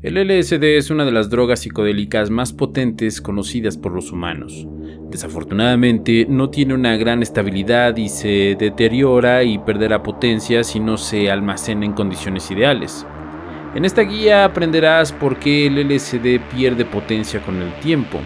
El LSD es una de las drogas psicodélicas más potentes conocidas por los humanos. Desafortunadamente no tiene una gran estabilidad y se deteriora y perderá potencia si no se almacena en condiciones ideales. En esta guía aprenderás por qué el LSD pierde potencia con el tiempo,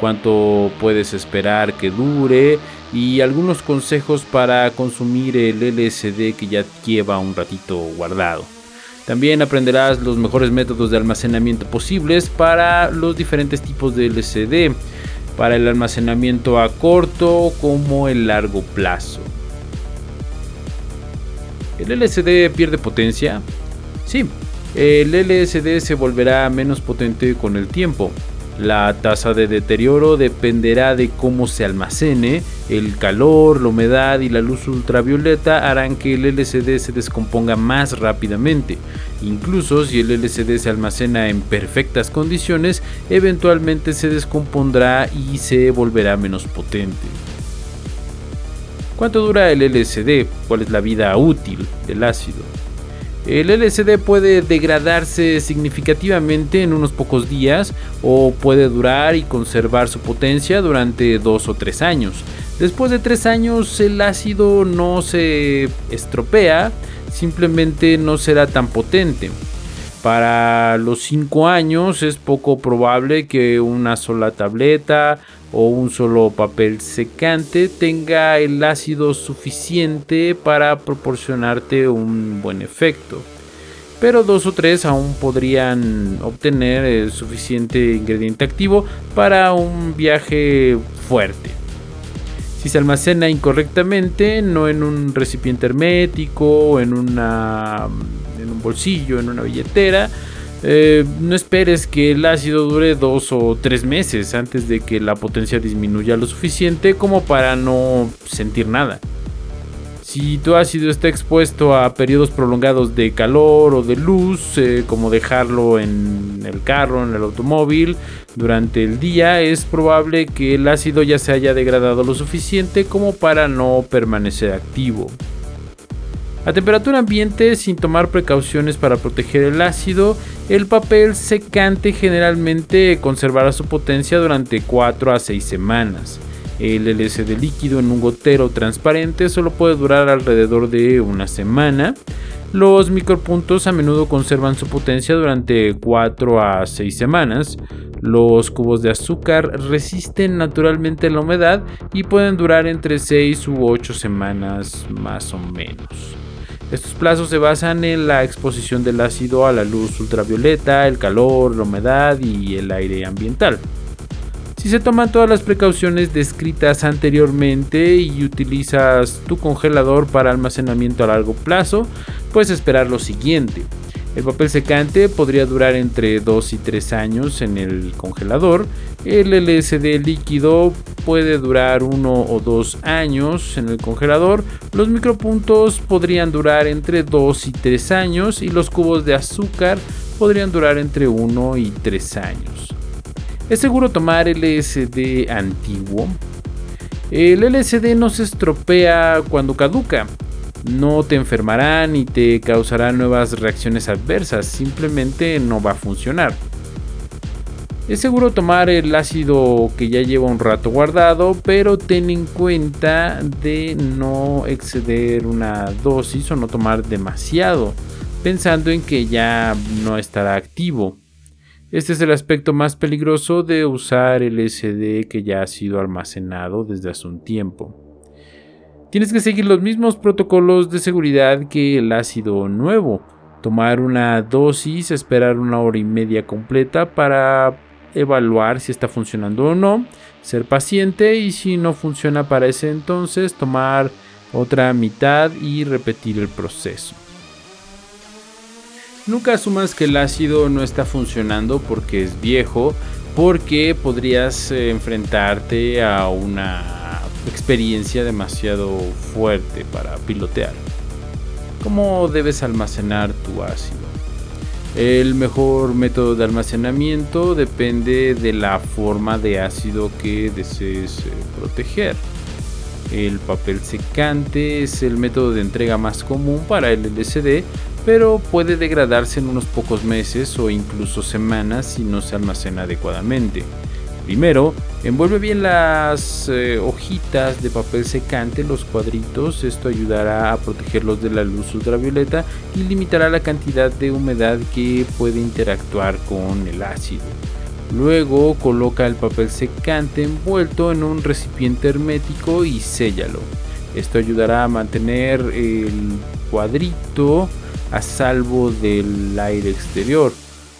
cuánto puedes esperar que dure y algunos consejos para consumir el LSD que ya lleva un ratito guardado. También aprenderás los mejores métodos de almacenamiento posibles para los diferentes tipos de LCD, para el almacenamiento a corto como el largo plazo. ¿El LCD pierde potencia? Sí, el LSD se volverá menos potente con el tiempo. La tasa de deterioro dependerá de cómo se almacene, el calor, la humedad y la luz ultravioleta harán que el LCD se descomponga más rápidamente. Incluso si el LCD se almacena en perfectas condiciones, eventualmente se descompondrá y se volverá menos potente. ¿Cuánto dura el LSD? ¿Cuál es la vida útil del ácido? El LSD puede degradarse significativamente en unos pocos días o puede durar y conservar su potencia durante dos o tres años. Después de tres años el ácido no se estropea, simplemente no será tan potente. Para los 5 años es poco probable que una sola tableta o un solo papel secante tenga el ácido suficiente para proporcionarte un buen efecto. Pero dos o tres aún podrían obtener el suficiente ingrediente activo para un viaje fuerte. Si se almacena incorrectamente, no en un recipiente hermético, en, en un bolsillo, en una billetera, eh, no esperes que el ácido dure dos o tres meses antes de que la potencia disminuya lo suficiente como para no sentir nada. Si tu ácido está expuesto a periodos prolongados de calor o de luz, eh, como dejarlo en el carro, en el automóvil, durante el día, es probable que el ácido ya se haya degradado lo suficiente como para no permanecer activo. A temperatura ambiente, sin tomar precauciones para proteger el ácido, el papel secante generalmente conservará su potencia durante 4 a 6 semanas. El LSD líquido en un gotero transparente solo puede durar alrededor de una semana. Los micropuntos a menudo conservan su potencia durante 4 a 6 semanas. Los cubos de azúcar resisten naturalmente la humedad y pueden durar entre 6 u 8 semanas más o menos. Estos plazos se basan en la exposición del ácido a la luz ultravioleta, el calor, la humedad y el aire ambiental. Si se toman todas las precauciones descritas anteriormente y utilizas tu congelador para almacenamiento a largo plazo, puedes esperar lo siguiente. El papel secante podría durar entre 2 y 3 años en el congelador. El LSD líquido puede durar 1 o 2 años en el congelador. Los micropuntos podrían durar entre 2 y 3 años y los cubos de azúcar podrían durar entre 1 y 3 años. ¿Es seguro tomar LSD antiguo? El LSD no se estropea cuando caduca. No te enfermará ni te causará nuevas reacciones adversas, simplemente no va a funcionar. Es seguro tomar el ácido que ya lleva un rato guardado, pero ten en cuenta de no exceder una dosis o no tomar demasiado, pensando en que ya no estará activo. Este es el aspecto más peligroso de usar el SD que ya ha sido almacenado desde hace un tiempo. Tienes que seguir los mismos protocolos de seguridad que el ácido nuevo. Tomar una dosis, esperar una hora y media completa para evaluar si está funcionando o no, ser paciente y si no funciona para ese entonces tomar otra mitad y repetir el proceso. Nunca asumas que el ácido no está funcionando porque es viejo, porque podrías eh, enfrentarte a una experiencia demasiado fuerte para pilotear. ¿Cómo debes almacenar tu ácido? El mejor método de almacenamiento depende de la forma de ácido que desees eh, proteger. El papel secante es el método de entrega más común para el LCD, pero puede degradarse en unos pocos meses o incluso semanas si no se almacena adecuadamente. Primero, envuelve bien las eh, hojitas de papel secante, los cuadritos, esto ayudará a protegerlos de la luz ultravioleta y limitará la cantidad de humedad que puede interactuar con el ácido. Luego coloca el papel secante envuelto en un recipiente hermético y séllalo. Esto ayudará a mantener el cuadrito a salvo del aire exterior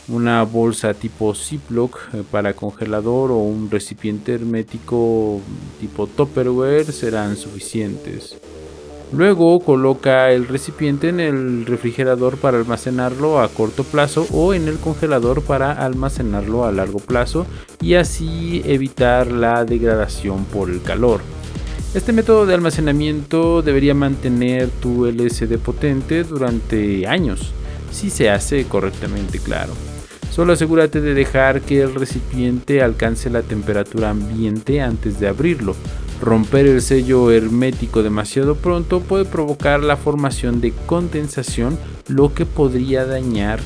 una bolsa tipo Ziploc eh, para congelador o un recipiente hermético tipo Tupperware serán suficientes. Luego coloca el recipiente en el refrigerador para almacenarlo a corto plazo o en el congelador para almacenarlo a largo plazo y así evitar la degradación por el calor. Este método de almacenamiento debería mantener tu LCD potente durante años, si se hace correctamente claro. Solo asegúrate de dejar que el recipiente alcance la temperatura ambiente antes de abrirlo. Romper el sello hermético demasiado pronto puede provocar la formación de condensación, lo que podría dañar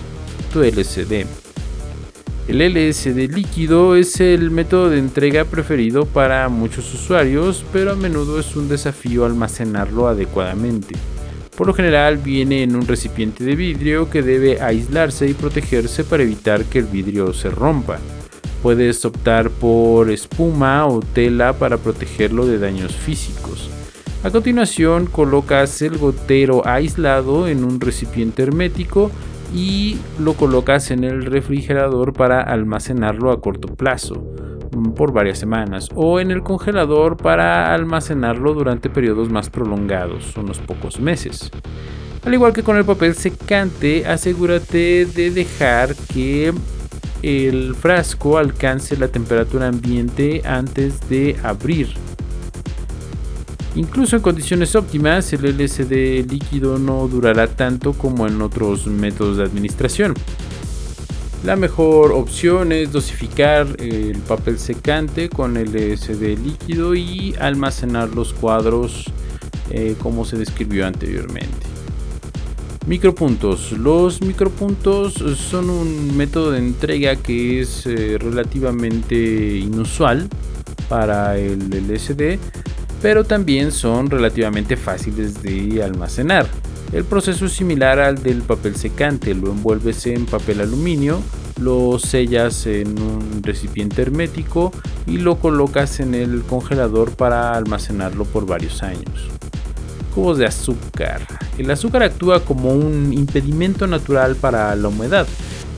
tu LCD. El LSD líquido es el método de entrega preferido para muchos usuarios, pero a menudo es un desafío almacenarlo adecuadamente. Por lo general viene en un recipiente de vidrio que debe aislarse y protegerse para evitar que el vidrio se rompa. Puedes optar por espuma o tela para protegerlo de daños físicos. A continuación colocas el gotero aislado en un recipiente hermético y lo colocas en el refrigerador para almacenarlo a corto plazo por varias semanas o en el congelador para almacenarlo durante periodos más prolongados, unos pocos meses. Al igual que con el papel secante, asegúrate de dejar que el frasco alcance la temperatura ambiente antes de abrir. Incluso en condiciones óptimas, el LCD líquido no durará tanto como en otros métodos de administración. La mejor opción es dosificar el papel secante con el SD líquido y almacenar los cuadros eh, como se describió anteriormente. Micropuntos. Los micropuntos son un método de entrega que es eh, relativamente inusual para el LSD, pero también son relativamente fáciles de almacenar. El proceso es similar al del papel secante, lo envuelves en papel aluminio, lo sellas en un recipiente hermético y lo colocas en el congelador para almacenarlo por varios años. Cubos de azúcar. El azúcar actúa como un impedimento natural para la humedad,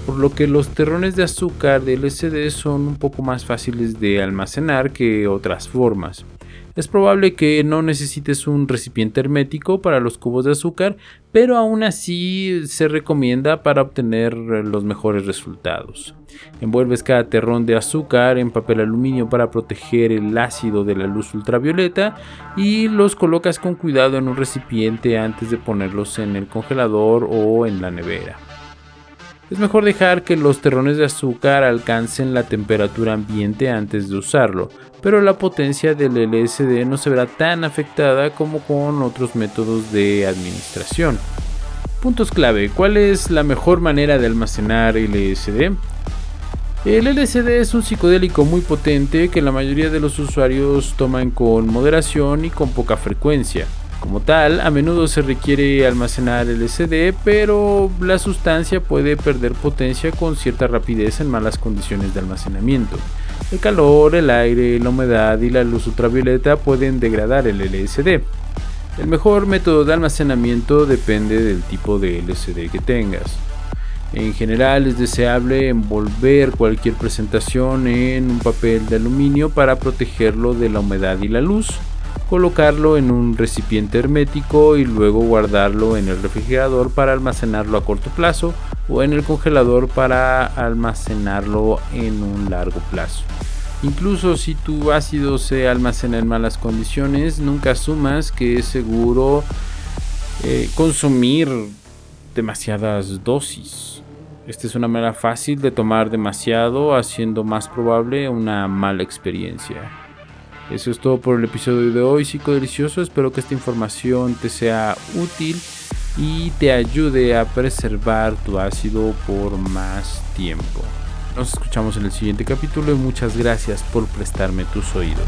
por lo que los terrones de azúcar de LCD son un poco más fáciles de almacenar que otras formas. Es probable que no necesites un recipiente hermético para los cubos de azúcar, pero aún así se recomienda para obtener los mejores resultados. Envuelves cada terrón de azúcar en papel aluminio para proteger el ácido de la luz ultravioleta y los colocas con cuidado en un recipiente antes de ponerlos en el congelador o en la nevera. Es mejor dejar que los terrones de azúcar alcancen la temperatura ambiente antes de usarlo, pero la potencia del LSD no se verá tan afectada como con otros métodos de administración. Puntos clave, ¿cuál es la mejor manera de almacenar LSD? El LSD es un psicodélico muy potente que la mayoría de los usuarios toman con moderación y con poca frecuencia. Como tal, a menudo se requiere almacenar LSD, pero la sustancia puede perder potencia con cierta rapidez en malas condiciones de almacenamiento. El calor, el aire, la humedad y la luz ultravioleta pueden degradar el LSD. El mejor método de almacenamiento depende del tipo de LSD que tengas. En general es deseable envolver cualquier presentación en un papel de aluminio para protegerlo de la humedad y la luz colocarlo en un recipiente hermético y luego guardarlo en el refrigerador para almacenarlo a corto plazo o en el congelador para almacenarlo en un largo plazo. Incluso si tu ácido se almacena en malas condiciones, nunca asumas que es seguro eh, consumir demasiadas dosis. Esta es una manera fácil de tomar demasiado, haciendo más probable una mala experiencia. Eso es todo por el episodio de hoy, Psico Delicioso. Espero que esta información te sea útil y te ayude a preservar tu ácido por más tiempo. Nos escuchamos en el siguiente capítulo y muchas gracias por prestarme tus oídos.